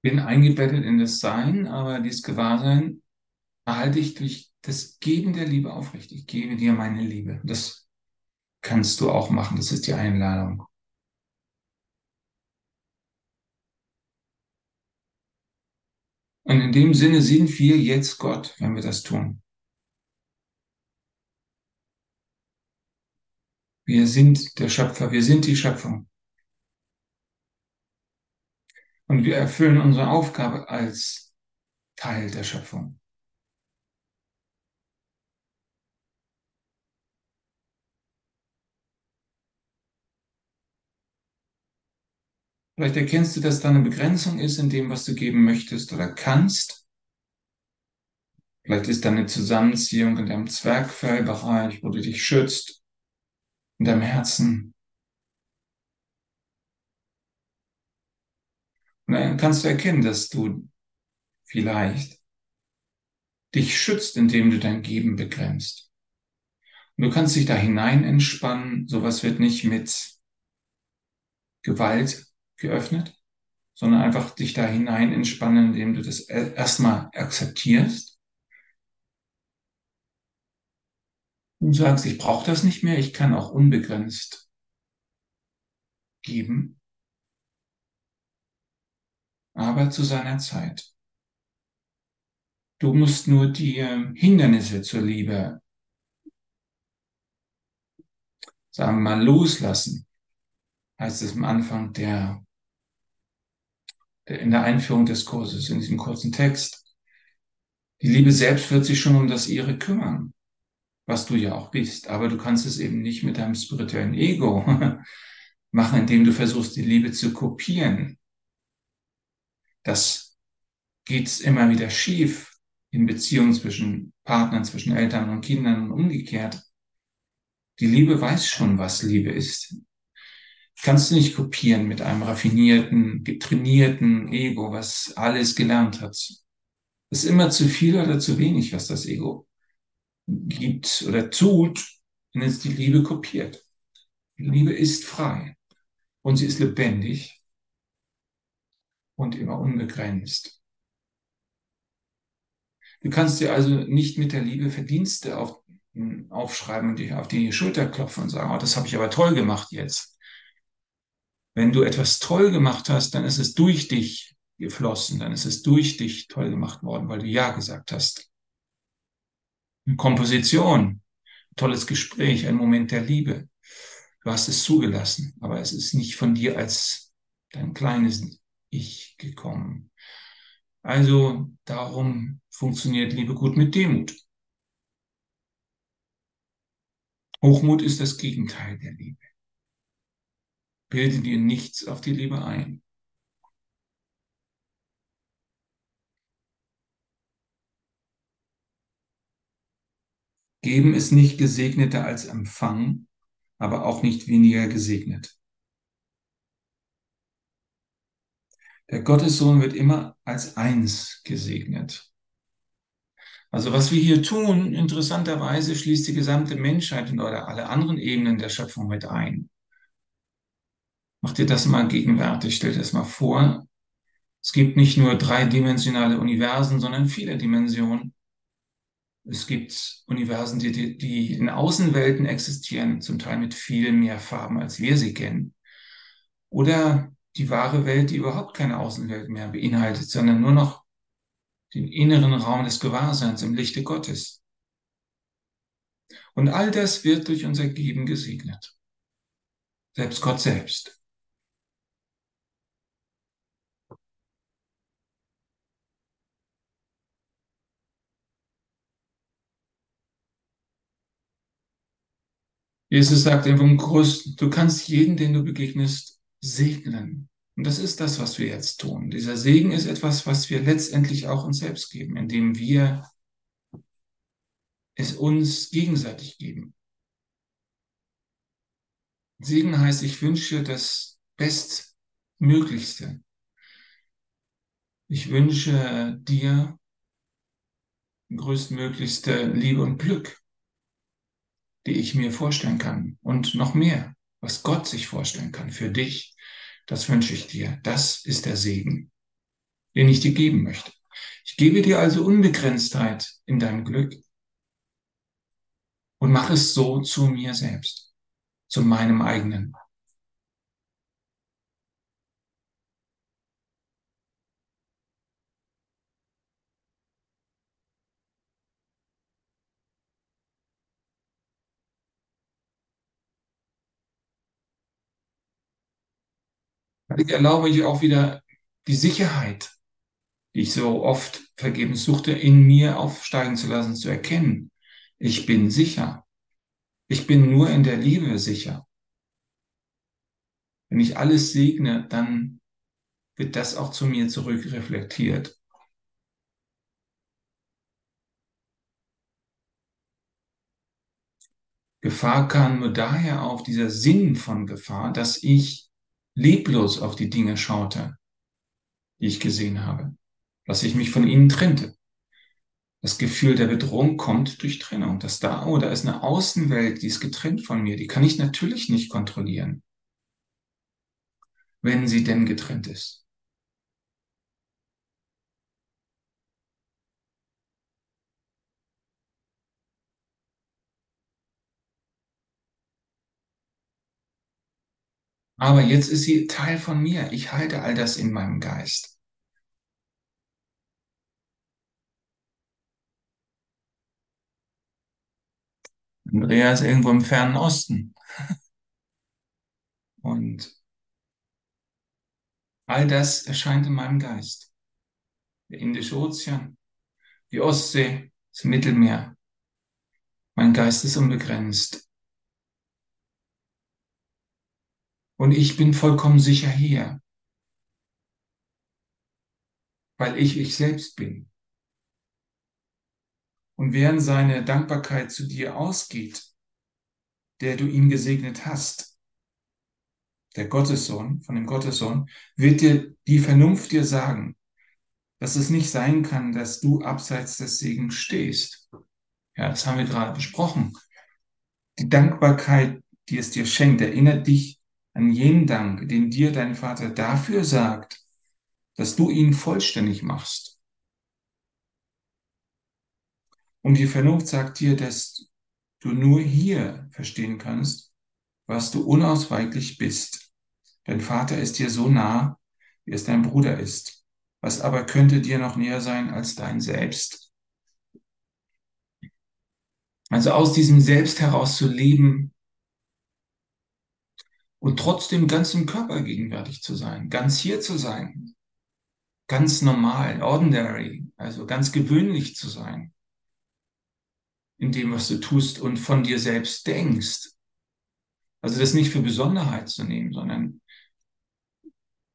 Speaker 1: Bin eingebettet in das Sein, aber dieses Gewahrsein erhalte ich durch das Geben der Liebe aufrecht. Ich gebe dir meine Liebe. Das kannst du auch machen. Das ist die Einladung. Und in dem Sinne sind wir jetzt Gott, wenn wir das tun. Wir sind der Schöpfer, wir sind die Schöpfung. Und wir erfüllen unsere Aufgabe als Teil der Schöpfung. Vielleicht erkennst du, dass da eine Begrenzung ist in dem, was du geben möchtest oder kannst. Vielleicht ist da eine Zusammenziehung in deinem Zwergfellbereich, wo du dich schützt, in deinem Herzen. Dann kannst du erkennen, dass du vielleicht dich schützt, indem du dein Geben begrenzt. Und du kannst dich da hinein entspannen. Sowas wird nicht mit Gewalt geöffnet, sondern einfach dich da hinein entspannen, indem du das erstmal akzeptierst und sagst, ich brauche das nicht mehr, ich kann auch unbegrenzt geben, aber zu seiner Zeit. Du musst nur die Hindernisse zur Liebe, sagen wir mal, loslassen heißt es am Anfang der, der, in der Einführung des Kurses, in diesem kurzen Text. Die Liebe selbst wird sich schon um das ihre kümmern, was du ja auch bist. Aber du kannst es eben nicht mit deinem spirituellen Ego machen, indem du versuchst, die Liebe zu kopieren. Das geht immer wieder schief in Beziehungen zwischen Partnern, zwischen Eltern und Kindern und umgekehrt. Die Liebe weiß schon, was Liebe ist. Kannst du nicht kopieren mit einem raffinierten, getrainierten Ego, was alles gelernt hat. Das ist immer zu viel oder zu wenig, was das Ego gibt oder tut, wenn es die Liebe kopiert. Die Liebe ist frei und sie ist lebendig und immer unbegrenzt. Du kannst dir also nicht mit der Liebe Verdienste auf, aufschreiben und dich auf die Schulter klopfen und sagen, oh, das habe ich aber toll gemacht jetzt. Wenn du etwas toll gemacht hast, dann ist es durch dich geflossen, dann ist es durch dich toll gemacht worden, weil du Ja gesagt hast. Eine Komposition, ein tolles Gespräch, ein Moment der Liebe. Du hast es zugelassen, aber es ist nicht von dir als dein kleines Ich gekommen. Also darum funktioniert Liebe gut mit Demut. Hochmut ist das Gegenteil der Liebe. Bilde dir nichts auf die Liebe ein. Geben ist nicht gesegneter als Empfang, aber auch nicht weniger gesegnet. Der Gottessohn wird immer als eins gesegnet. Also was wir hier tun, interessanterweise schließt die gesamte Menschheit und oder alle anderen Ebenen der Schöpfung mit ein. Mach dir das mal gegenwärtig, stell dir das mal vor. Es gibt nicht nur dreidimensionale Universen, sondern viele Dimensionen. Es gibt Universen, die, die in Außenwelten existieren, zum Teil mit viel mehr Farben, als wir sie kennen. Oder die wahre Welt, die überhaupt keine Außenwelt mehr beinhaltet, sondern nur noch den inneren Raum des Gewahrseins im Lichte Gottes. Und all das wird durch unser Geben gesegnet. Selbst Gott selbst. Jesus sagt im Kurs, du kannst jeden, den du begegnest, segnen. Und das ist das, was wir jetzt tun. Dieser Segen ist etwas, was wir letztendlich auch uns selbst geben, indem wir es uns gegenseitig geben. Segen heißt, ich wünsche das Bestmöglichste. Ich wünsche dir größtmöglichste Liebe und Glück, die ich mir vorstellen kann und noch mehr, was Gott sich vorstellen kann für dich das wünsche ich dir. Das ist der Segen, den ich dir geben möchte. Ich gebe dir also Unbegrenztheit in deinem Glück und mach es so zu mir selbst, zu meinem eigenen. Ich erlaube ich auch wieder die Sicherheit, die ich so oft vergebens suchte, in mir aufsteigen zu lassen, zu erkennen. Ich bin sicher. Ich bin nur in der Liebe sicher. Wenn ich alles segne, dann wird das auch zu mir zurückreflektiert. Gefahr kann nur daher auf, dieser Sinn von Gefahr, dass ich leblos auf die Dinge schaute, die ich gesehen habe, dass ich mich von ihnen trennte. Das Gefühl der Bedrohung kommt durch Trennung. Dass da, oh, da ist eine Außenwelt, die ist getrennt von mir, die kann ich natürlich nicht kontrollieren, wenn sie denn getrennt ist. Aber jetzt ist sie Teil von mir. Ich halte all das in meinem Geist. Andrea ist irgendwo im fernen Osten. Und All das erscheint in meinem Geist. Der Indische Ozean, die Ostsee, das Mittelmeer. Mein Geist ist unbegrenzt. Und ich bin vollkommen sicher hier, weil ich ich selbst bin. Und während seine Dankbarkeit zu dir ausgeht, der du ihm gesegnet hast, der Gottessohn, von dem Gottessohn, wird dir die Vernunft dir sagen, dass es nicht sein kann, dass du abseits des Segens stehst. Ja, das haben wir gerade besprochen. Die Dankbarkeit, die es dir schenkt, erinnert dich an jenen Dank, den dir dein Vater dafür sagt, dass du ihn vollständig machst. Und die Vernunft sagt dir, dass du nur hier verstehen kannst, was du unausweichlich bist. Dein Vater ist dir so nah, wie es dein Bruder ist. Was aber könnte dir noch näher sein als dein Selbst? Also aus diesem Selbst heraus zu leben und trotzdem ganz im Körper gegenwärtig zu sein, ganz hier zu sein, ganz normal, ordinary, also ganz gewöhnlich zu sein in dem, was du tust und von dir selbst denkst. Also das nicht für Besonderheit zu nehmen, sondern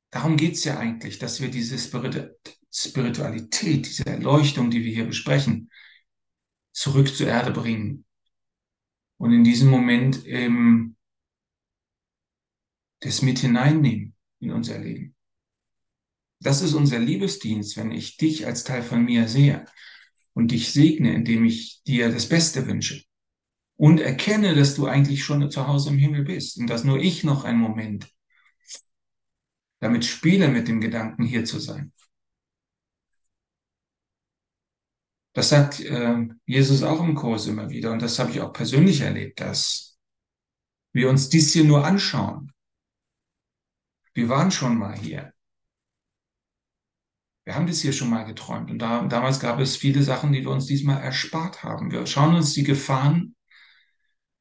Speaker 1: darum geht's ja eigentlich, dass wir diese Spiritualität, diese Erleuchtung, die wir hier besprechen, zurück zur Erde bringen. Und in diesem Moment ähm, das mit hineinnehmen in unser Leben. Das ist unser Liebesdienst, wenn ich dich als Teil von mir sehe und dich segne, indem ich dir das Beste wünsche und erkenne, dass du eigentlich schon zu Hause im Himmel bist und dass nur ich noch einen Moment damit spiele mit dem Gedanken, hier zu sein. Das sagt äh, Jesus auch im Kurs immer wieder und das habe ich auch persönlich erlebt, dass wir uns dies hier nur anschauen. Wir waren schon mal hier. Wir haben das hier schon mal geträumt und da, damals gab es viele Sachen, die wir uns diesmal erspart haben. Wir schauen uns die Gefahren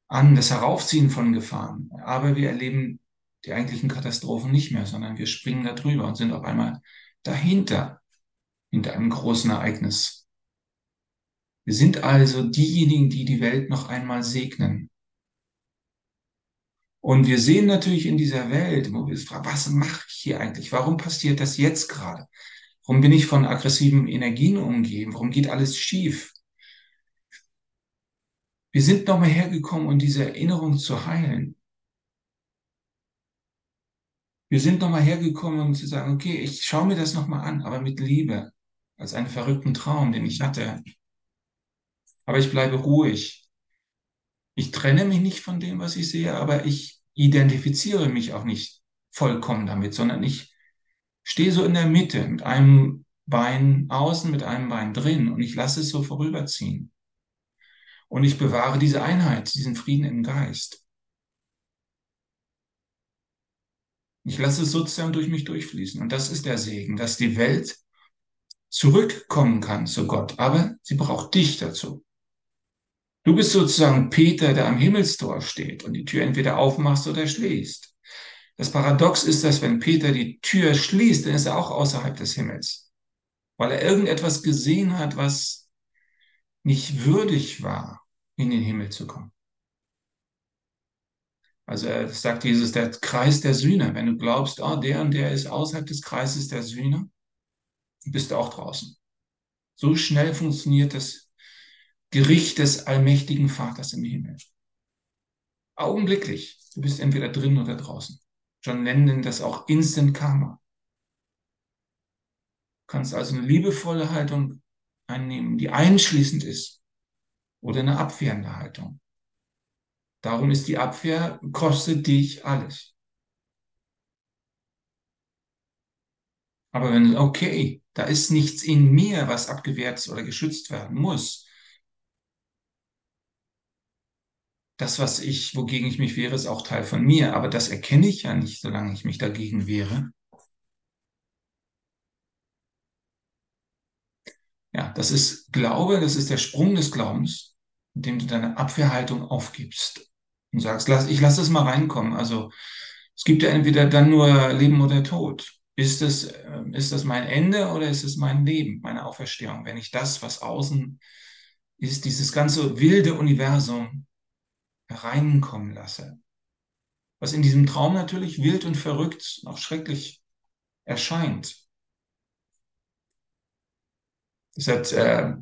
Speaker 1: an, das Heraufziehen von Gefahren, aber wir erleben die eigentlichen Katastrophen nicht mehr, sondern wir springen da drüber und sind auf einmal dahinter, hinter einem großen Ereignis. Wir sind also diejenigen, die die Welt noch einmal segnen. Und wir sehen natürlich in dieser Welt, wo wir uns fragen, was mache ich hier eigentlich? Warum passiert das jetzt gerade? Warum bin ich von aggressiven Energien umgeben? Warum geht alles schief? Wir sind nochmal hergekommen, um diese Erinnerung zu heilen. Wir sind nochmal hergekommen, um zu sagen, okay, ich schaue mir das nochmal an, aber mit Liebe, als einen verrückten Traum, den ich hatte. Aber ich bleibe ruhig. Ich trenne mich nicht von dem, was ich sehe, aber ich identifiziere mich auch nicht vollkommen damit, sondern ich stehe so in der Mitte mit einem Bein außen, mit einem Bein drin und ich lasse es so vorüberziehen. Und ich bewahre diese Einheit, diesen Frieden im Geist. Ich lasse es sozusagen durch mich durchfließen. Und das ist der Segen, dass die Welt zurückkommen kann zu Gott. Aber sie braucht dich dazu. Du bist sozusagen Peter, der am Himmelstor steht und die Tür entweder aufmachst oder schließt. Das Paradox ist, dass wenn Peter die Tür schließt, dann ist er auch außerhalb des Himmels, weil er irgendetwas gesehen hat, was nicht würdig war, in den Himmel zu kommen. Also er sagt Jesus, der Kreis der Sühne. Wenn du glaubst, oh, der und der ist außerhalb des Kreises der Sühne, bist du auch draußen. So schnell funktioniert das Gericht des allmächtigen Vaters im Himmel. Augenblicklich. Du bist entweder drin oder draußen. John Lennon das auch Instant Karma. Du kannst also eine liebevolle Haltung einnehmen, die einschließend ist, oder eine abwehrende Haltung. Darum ist die Abwehr, kostet dich alles. Aber wenn, okay, da ist nichts in mir, was abgewehrt oder geschützt werden muss, das, was ich, wogegen ich mich wehre, ist auch Teil von mir. Aber das erkenne ich ja nicht, solange ich mich dagegen wehre. Ja, das ist Glaube, das ist der Sprung des Glaubens, indem du deine Abwehrhaltung aufgibst und sagst, lass, ich lasse es mal reinkommen. Also es gibt ja entweder dann nur Leben oder Tod. Ist es, äh, ist das mein Ende oder ist es mein Leben, meine Auferstehung? Wenn ich das, was außen ist, dieses ganze wilde Universum hereinkommen lasse. Was in diesem Traum natürlich wild und verrückt, auch schrecklich erscheint. Das hat äh,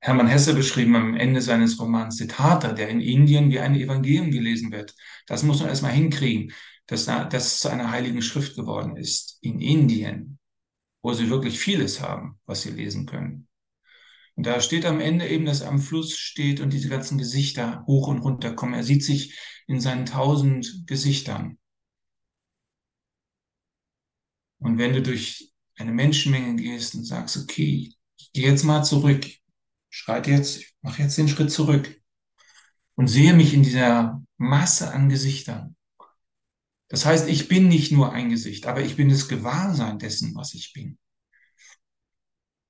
Speaker 1: Hermann Hesse beschrieben am Ende seines Romans Siddhartha, der in Indien wie ein Evangelium gelesen wird. Das muss man erstmal hinkriegen, dass das zu einer heiligen Schrift geworden ist. In Indien, wo sie wirklich vieles haben, was sie lesen können. Und da steht am Ende eben, dass er am Fluss steht und diese ganzen Gesichter hoch und runter kommen. Er sieht sich in seinen tausend Gesichtern. Und wenn du durch eine Menschenmenge gehst und sagst, okay, ich gehe jetzt mal zurück, schreite jetzt, mache jetzt den Schritt zurück und sehe mich in dieser Masse an Gesichtern. Das heißt, ich bin nicht nur ein Gesicht, aber ich bin das Gewahrsein dessen, was ich bin.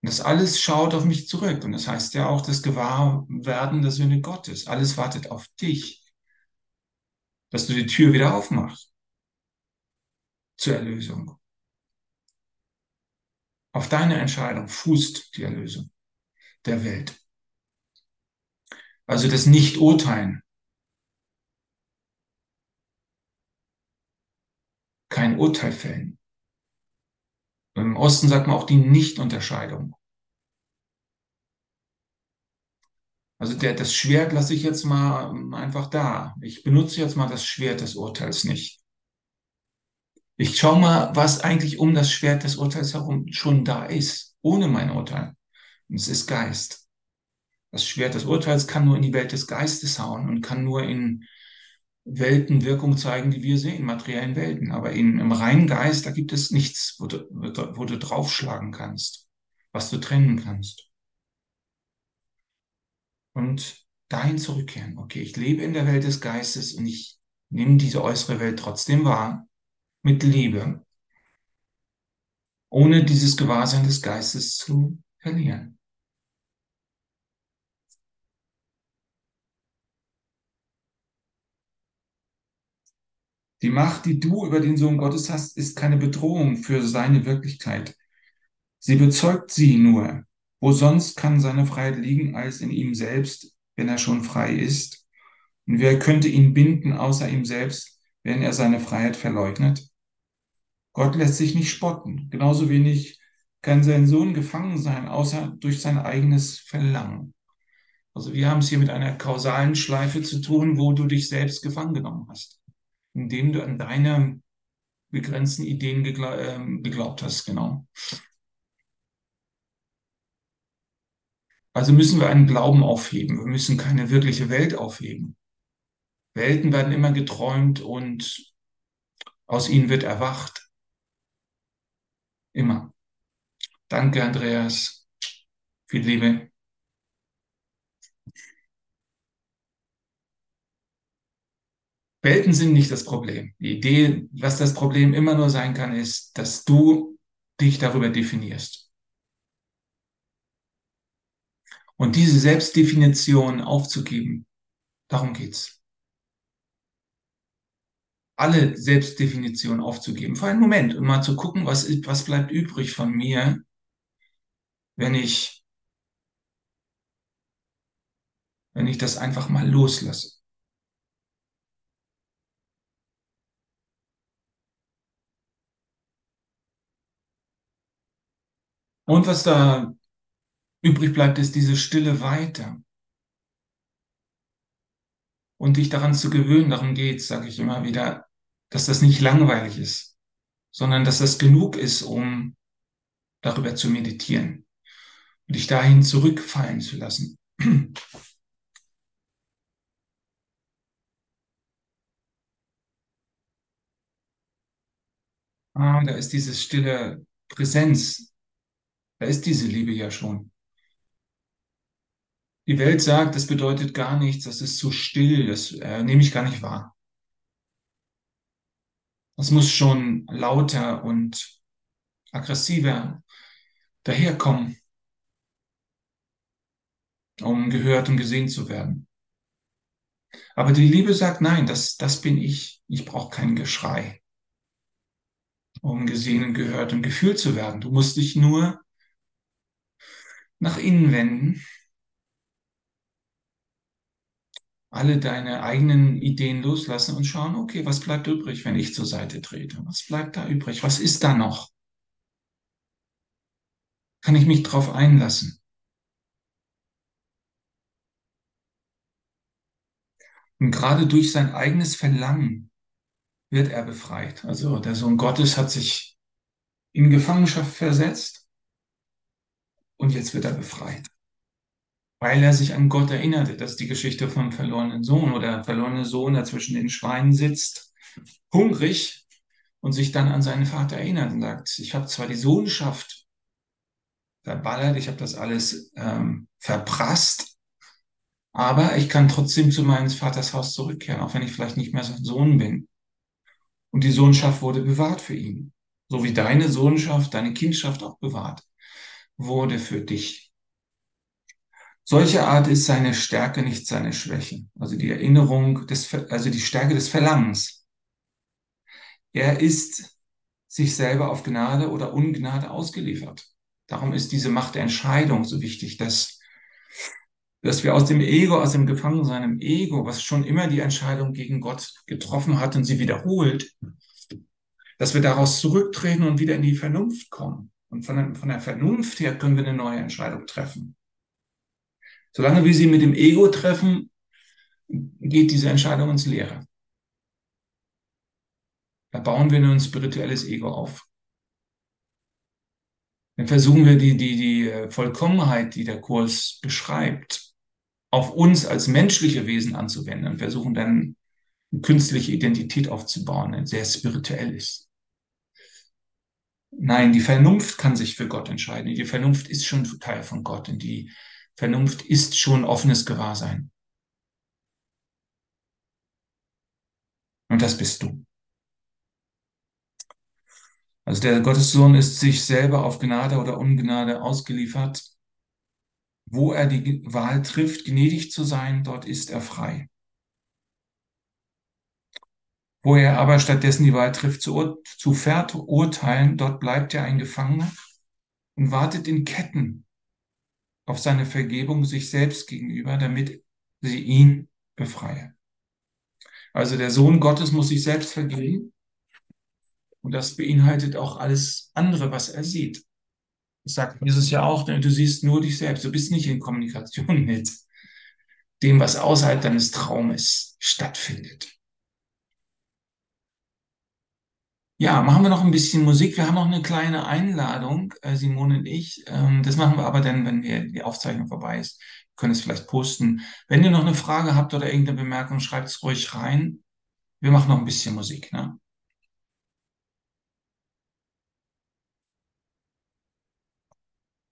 Speaker 1: Und das alles schaut auf mich zurück. Und das heißt ja auch das Gewahrwerden der Söhne Gottes. Alles wartet auf dich, dass du die Tür wieder aufmachst zur Erlösung. Auf deine Entscheidung fußt die Erlösung der Welt. Also das Nicht-Urteilen. Kein Urteil fällen. Im Osten sagt man auch die Nicht-Unterscheidung. Also der, das Schwert lasse ich jetzt mal einfach da. Ich benutze jetzt mal das Schwert des Urteils nicht. Ich schaue mal, was eigentlich um das Schwert des Urteils herum schon da ist, ohne mein Urteil. Und es ist Geist. Das Schwert des Urteils kann nur in die Welt des Geistes hauen und kann nur in Welten Wirkung zeigen, die wir sehen, materiellen Welten. Aber in, im reinen Geist, da gibt es nichts, wo du, wo du draufschlagen kannst, was du trennen kannst. Und dahin zurückkehren. Okay, ich lebe in der Welt des Geistes und ich nehme diese äußere Welt trotzdem wahr, mit Liebe, ohne dieses Gewahrsein des Geistes zu verlieren. Die Macht, die du über den Sohn Gottes hast, ist keine Bedrohung für seine Wirklichkeit. Sie bezeugt sie nur. Wo sonst kann seine Freiheit liegen als in ihm selbst, wenn er schon frei ist? Und wer könnte ihn binden außer ihm selbst, wenn er seine Freiheit verleugnet? Gott lässt sich nicht spotten. Genauso wenig kann sein Sohn gefangen sein, außer durch sein eigenes Verlangen. Also wir haben es hier mit einer kausalen Schleife zu tun, wo du dich selbst gefangen genommen hast indem du an deine begrenzten Ideen ähm, geglaubt hast, genau. Also müssen wir einen Glauben aufheben. Wir müssen keine wirkliche Welt aufheben. Welten werden immer geträumt und aus ihnen wird erwacht. Immer. Danke, Andreas. Viel Liebe. Welten sind nicht das Problem. Die Idee, was das Problem immer nur sein kann, ist, dass du dich darüber definierst. Und diese Selbstdefinition aufzugeben, darum geht's. Alle Selbstdefinition aufzugeben, für einen Moment und mal zu gucken, was, was bleibt übrig von mir, wenn ich, wenn ich das einfach mal loslasse. Und was da übrig bleibt, ist diese Stille weiter. Und dich daran zu gewöhnen, darum geht's, sage ich immer wieder, dass das nicht langweilig ist, sondern dass das genug ist, um darüber zu meditieren und dich dahin zurückfallen zu lassen. Ah, da ist diese stille Präsenz, da ist diese Liebe ja schon. Die Welt sagt, das bedeutet gar nichts, das ist zu still, das äh, nehme ich gar nicht wahr. Das muss schon lauter und aggressiver daherkommen, um gehört und gesehen zu werden. Aber die Liebe sagt, nein, das, das bin ich. Ich brauche kein Geschrei. um gesehen, gehört und gefühlt zu werden. Du musst dich nur nach innen wenden, alle deine eigenen Ideen loslassen und schauen, okay, was bleibt übrig, wenn ich zur Seite trete? Was bleibt da übrig? Was ist da noch? Kann ich mich drauf einlassen? Und gerade durch sein eigenes Verlangen wird er befreit. Also der Sohn Gottes hat sich in Gefangenschaft versetzt und jetzt wird er befreit. Weil er sich an Gott erinnerte. Das ist die Geschichte vom verlorenen Sohn oder der verlorene Sohn, der zwischen den Schweinen sitzt, hungrig und sich dann an seinen Vater erinnert und sagt, ich habe zwar die Sohnschaft verballert, ich habe das alles ähm, verprasst, aber ich kann trotzdem zu meines Vaters Haus zurückkehren, auch wenn ich vielleicht nicht mehr sein Sohn bin. Und die Sohnschaft wurde bewahrt für ihn. So wie deine Sohnschaft, deine Kindschaft auch bewahrt wurde für dich. Solche Art ist seine Stärke, nicht seine Schwäche. Also die Erinnerung des, also die Stärke des Verlangens. Er ist sich selber auf Gnade oder Ungnade ausgeliefert. Darum ist diese Macht der Entscheidung so wichtig, dass, dass wir aus dem Ego, aus dem Gefangensein im Ego, was schon immer die Entscheidung gegen Gott getroffen hat und sie wiederholt, dass wir daraus zurücktreten und wieder in die Vernunft kommen. Und von der, von der Vernunft her können wir eine neue Entscheidung treffen. Solange wir sie mit dem Ego treffen, geht diese Entscheidung ins Leere. Da bauen wir nur ein spirituelles Ego auf. Dann versuchen wir die, die, die äh, Vollkommenheit, die der Kurs beschreibt, auf uns als menschliche Wesen anzuwenden und versuchen dann eine künstliche Identität aufzubauen, die sehr spirituell ist. Nein, die Vernunft kann sich für Gott entscheiden. Die Vernunft ist schon Teil von Gott und die Vernunft ist schon offenes Gewahrsein. Und das bist du. Also der Gottessohn ist sich selber auf Gnade oder Ungnade ausgeliefert. Wo er die Wahl trifft, gnädig zu sein, dort ist er frei. Wo er aber stattdessen die Wahl trifft, zu, zu verurteilen, dort bleibt er ein Gefangener und wartet in Ketten auf seine Vergebung sich selbst gegenüber, damit sie ihn befreie. Also der Sohn Gottes muss sich selbst vergeben und das beinhaltet auch alles andere, was er sieht. Das sagt Jesus ja auch, du siehst nur dich selbst. Du bist nicht in Kommunikation mit dem, was außerhalb deines Traumes stattfindet. Ja, machen wir noch ein bisschen Musik. Wir haben noch eine kleine Einladung, äh, Simone und ich. Ähm, das machen wir aber dann, wenn wir, die Aufzeichnung vorbei ist. Wir können es vielleicht posten. Wenn ihr noch eine Frage habt oder irgendeine Bemerkung, schreibt es ruhig rein. Wir machen noch ein bisschen Musik. Ne?